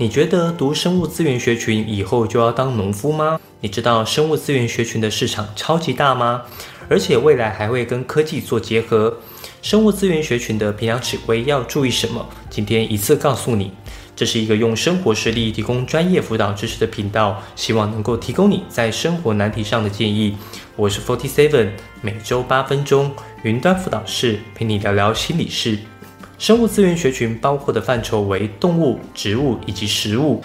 你觉得读生物资源学群以后就要当农夫吗？你知道生物资源学群的市场超级大吗？而且未来还会跟科技做结合。生物资源学群的培养指挥要注意什么？今天一次告诉你。这是一个用生活实例提供专业辅导知识的频道，希望能够提供你在生活难题上的建议。我是 Forty Seven，每周八分钟云端辅导室陪你聊聊心理事。生物资源学群包括的范畴为动物、植物以及食物。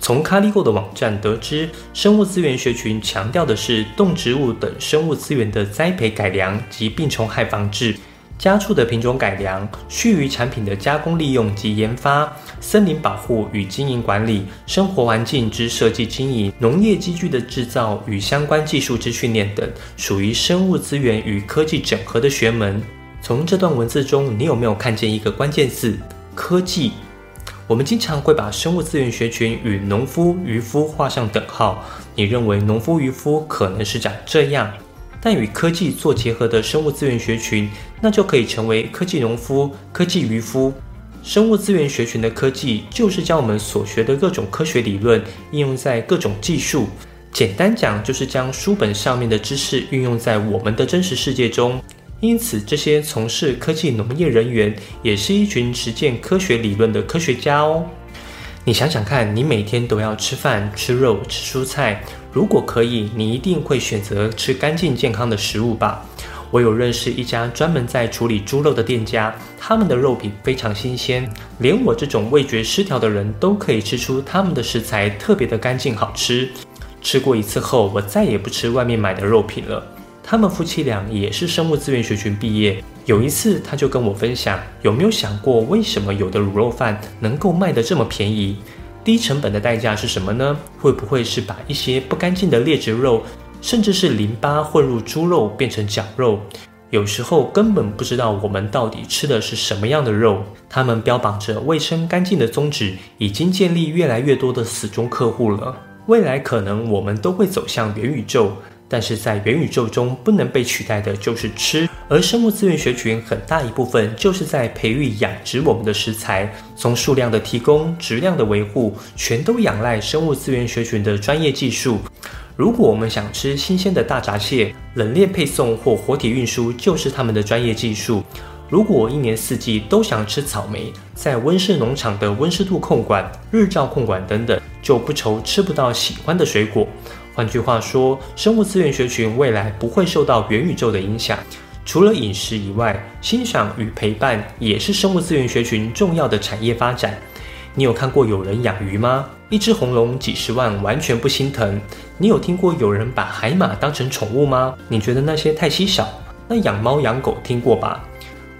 从 Caligo 的网站得知，生物资源学群强调的是动植物等生物资源的栽培改良及病虫害防治、家畜的品种改良、畜鱼产品的加工利用及研发、森林保护与经营管理、生活环境之设计经营、农业机具的制造与相关技术之训练等，属于生物资源与科技整合的学门。从这段文字中，你有没有看见一个关键字“科技”？我们经常会把生物资源学群与农夫、渔夫画上等号。你认为农夫、渔夫可能是长这样，但与科技做结合的生物资源学群，那就可以成为科技农夫、科技渔夫。生物资源学群的科技，就是将我们所学的各种科学理论应用在各种技术。简单讲，就是将书本上面的知识运用在我们的真实世界中。因此，这些从事科技农业人员也是一群实践科学理论的科学家哦。你想想看，你每天都要吃饭、吃肉、吃蔬菜，如果可以，你一定会选择吃干净健康的食物吧？我有认识一家专门在处理猪肉的店家，他们的肉品非常新鲜，连我这种味觉失调的人都可以吃出他们的食材特别的干净好吃。吃过一次后，我再也不吃外面买的肉品了。他们夫妻俩也是生物资源学群毕业。有一次，他就跟我分享，有没有想过为什么有的卤肉饭能够卖得这么便宜？低成本的代价是什么呢？会不会是把一些不干净的劣质肉，甚至是淋巴混入猪肉变成绞肉？有时候根本不知道我们到底吃的是什么样的肉。他们标榜着卫生干净的宗旨，已经建立越来越多的死忠客户了。未来可能我们都会走向元宇宙。但是在元宇宙中不能被取代的就是吃，而生物资源学群很大一部分就是在培育养殖我们的食材，从数量的提供、质量的维护，全都仰赖生物资源学群的专业技术。如果我们想吃新鲜的大闸蟹，冷链配送或活体运输就是他们的专业技术。如果一年四季都想吃草莓，在温室农场的温湿度控管、日照控管等等，就不愁吃不到喜欢的水果。换句话说，生物资源学群未来不会受到元宇宙的影响。除了饮食以外，欣赏与陪伴也是生物资源学群重要的产业发展。你有看过有人养鱼吗？一只红龙几十万完全不心疼。你有听过有人把海马当成宠物吗？你觉得那些太稀少？那养猫养狗听过吧？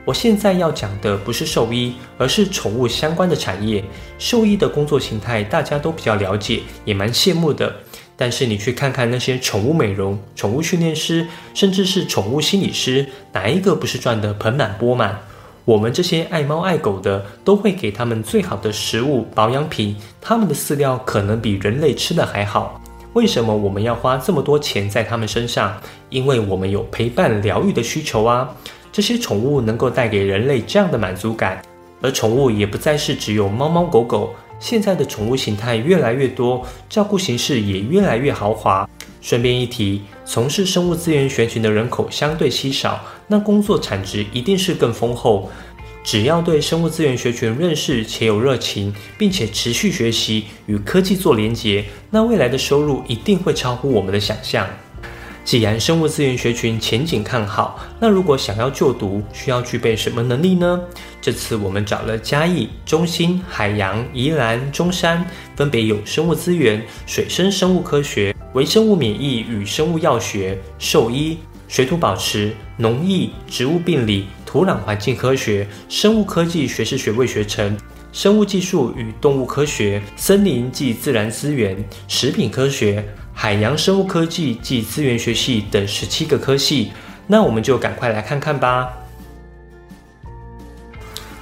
我现在要讲的不是兽医，而是宠物相关的产业。兽医的工作形态大家都比较了解，也蛮羡慕的。但是你去看看那些宠物美容、宠物训练师，甚至是宠物心理师，哪一个不是赚得盆满钵满？我们这些爱猫爱狗的，都会给他们最好的食物、保养品，他们的饲料可能比人类吃的还好。为什么我们要花这么多钱在他们身上？因为我们有陪伴疗愈的需求啊！这些宠物能够带给人类这样的满足感，而宠物也不再是只有猫猫狗狗。现在的宠物形态越来越多，照顾形式也越来越豪华。顺便一提，从事生物资源学群的人口相对稀少，那工作产值一定是更丰厚。只要对生物资源学群认识且有热情，并且持续学习与科技做连结，那未来的收入一定会超乎我们的想象。既然生物资源学群前景看好，那如果想要就读，需要具备什么能力呢？这次我们找了嘉义、中心、海洋、宜兰、中山，分别有生物资源、水生生物科学、微生物免疫与生物药学、兽医、水土保持、农艺、植物病理、土壤环境科学、生物科技学士学位学程、生物技术与动物科学、森林及自然资源、食品科学。海洋生物科技及资源学系等十七个科系，那我们就赶快来看看吧。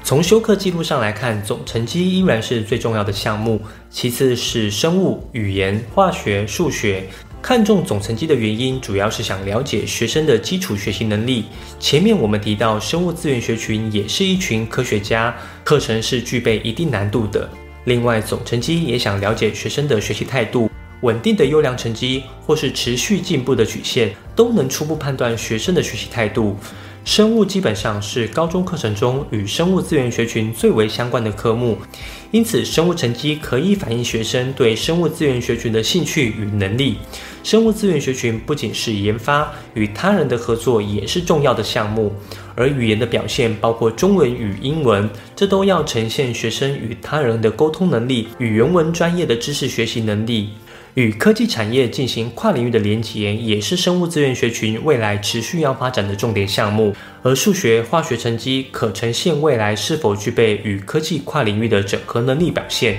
从修课记录上来看，总成绩依然是最重要的项目，其次是生物、语言、化学、数学。看重总成绩的原因，主要是想了解学生的基础学习能力。前面我们提到，生物资源学群也是一群科学家，课程是具备一定难度的。另外，总成绩也想了解学生的学习态度。稳定的优良成绩，或是持续进步的曲线，都能初步判断学生的学习态度。生物基本上是高中课程中与生物资源学群最为相关的科目，因此生物成绩可以反映学生对生物资源学群的兴趣与能力。生物资源学群不仅是研发，与他人的合作也是重要的项目。而语言的表现包括中文与英文，这都要呈现学生与他人的沟通能力与人文专业的知识学习能力。与科技产业进行跨领域的连结，也是生物资源学群未来持续要发展的重点项目。而数学、化学成绩可呈现未来是否具备与科技跨领域的整合能力表现。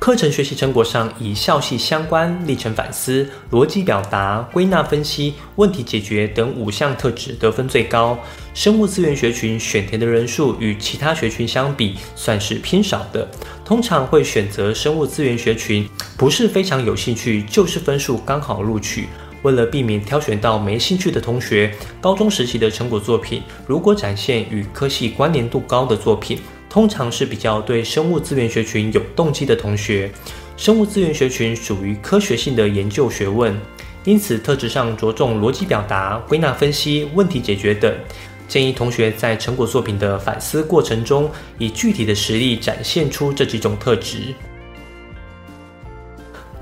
课程学习成果上，以校系相关、历程反思、逻辑表达、归纳分析、问题解决等五项特质得分最高。生物资源学群选填的人数与其他学群相比，算是偏少的。通常会选择生物资源学群，不是非常有兴趣，就是分数刚好录取。为了避免挑选到没兴趣的同学，高中时期的成果作品，如果展现与科系关联度高的作品。通常是比较对生物资源学群有动机的同学。生物资源学群属于科学性的研究学问，因此特质上着重逻辑表达、归纳分析、问题解决等。建议同学在成果作品的反思过程中，以具体的实例展现出这几种特质。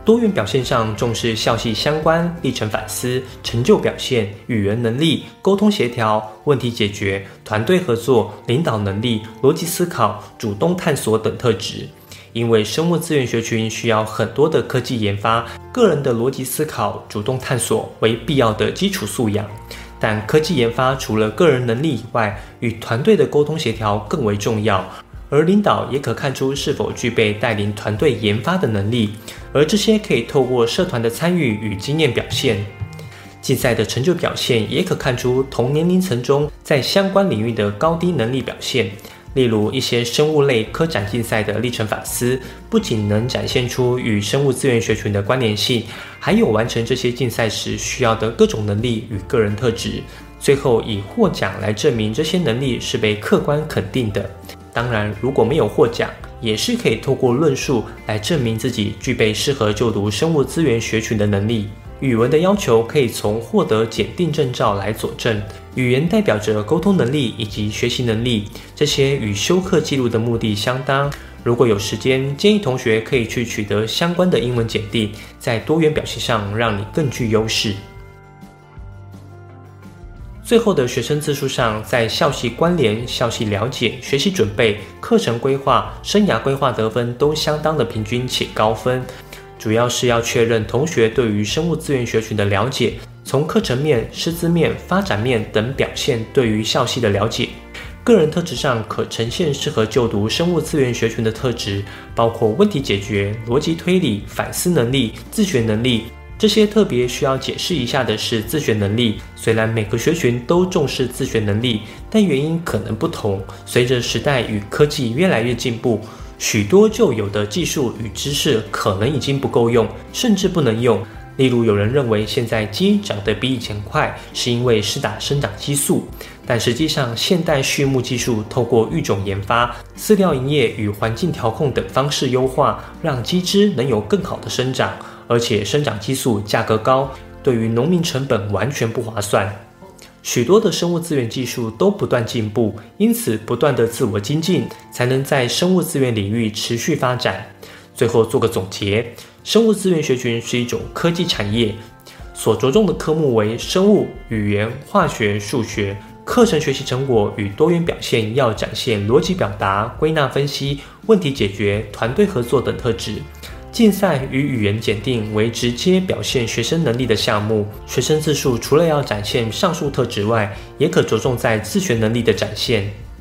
多元表现上重视校系相关、历程反思、成就表现、语言能力、沟通协调、问题解决、团队合作、领导能力、逻辑思考、主动探索等特质。因为生物资源学群需要很多的科技研发，个人的逻辑思考、主动探索为必要的基础素养。但科技研发除了个人能力以外，与团队的沟通协调更为重要。而领导也可看出是否具备带领团队研发的能力，而这些可以透过社团的参与与经验表现。竞赛的成就表现也可看出同年龄层中在相关领域的高低能力表现。例如一些生物类科展竞赛的历程反思，不仅能展现出与生物资源学群的关联性，还有完成这些竞赛时需要的各种能力与个人特质，最后以获奖来证明这些能力是被客观肯定的。当然，如果没有获奖，也是可以透过论述来证明自己具备适合就读生物资源学群的能力。语文的要求可以从获得检定证照来佐证。语言代表着沟通能力以及学习能力，这些与修课记录的目的相当。如果有时间，建议同学可以去取得相关的英文检定，在多元表现上让你更具优势。最后的学生字数上，在校系关联、校系了解、学习准备、课程规划、生涯规划得分都相当的平均且高分，主要是要确认同学对于生物资源学群的了解，从课程面、师资面、发展面等表现对于校系的了解。个人特质上可呈现适合就读生物资源学群的特质，包括问题解决、逻辑推理、反思能力、自学能力。这些特别需要解释一下的是自学能力。虽然每个学群都重视自学能力，但原因可能不同。随着时代与科技越来越进步，许多旧有的技术与知识可能已经不够用，甚至不能用。例如，有人认为现在鸡长得比以前快，是因为施打生长激素，但实际上，现代畜牧技术透过育种研发、饲料营业与环境调控等方式优化，让鸡只能有更好的生长。而且生长激素价格高，对于农民成本完全不划算。许多的生物资源技术都不断进步，因此不断的自我精进，才能在生物资源领域持续发展。最后做个总结：生物资源学群是一种科技产业，所着重的科目为生物、语言、化学、数学。课程学习成果与多元表现要展现逻辑表达、归纳分析、问题解决、团队合作等特质。竞赛与语言检定为直接表现学生能力的项目，学生自述除了要展现上述特质外，也可着重在自学能力的展现。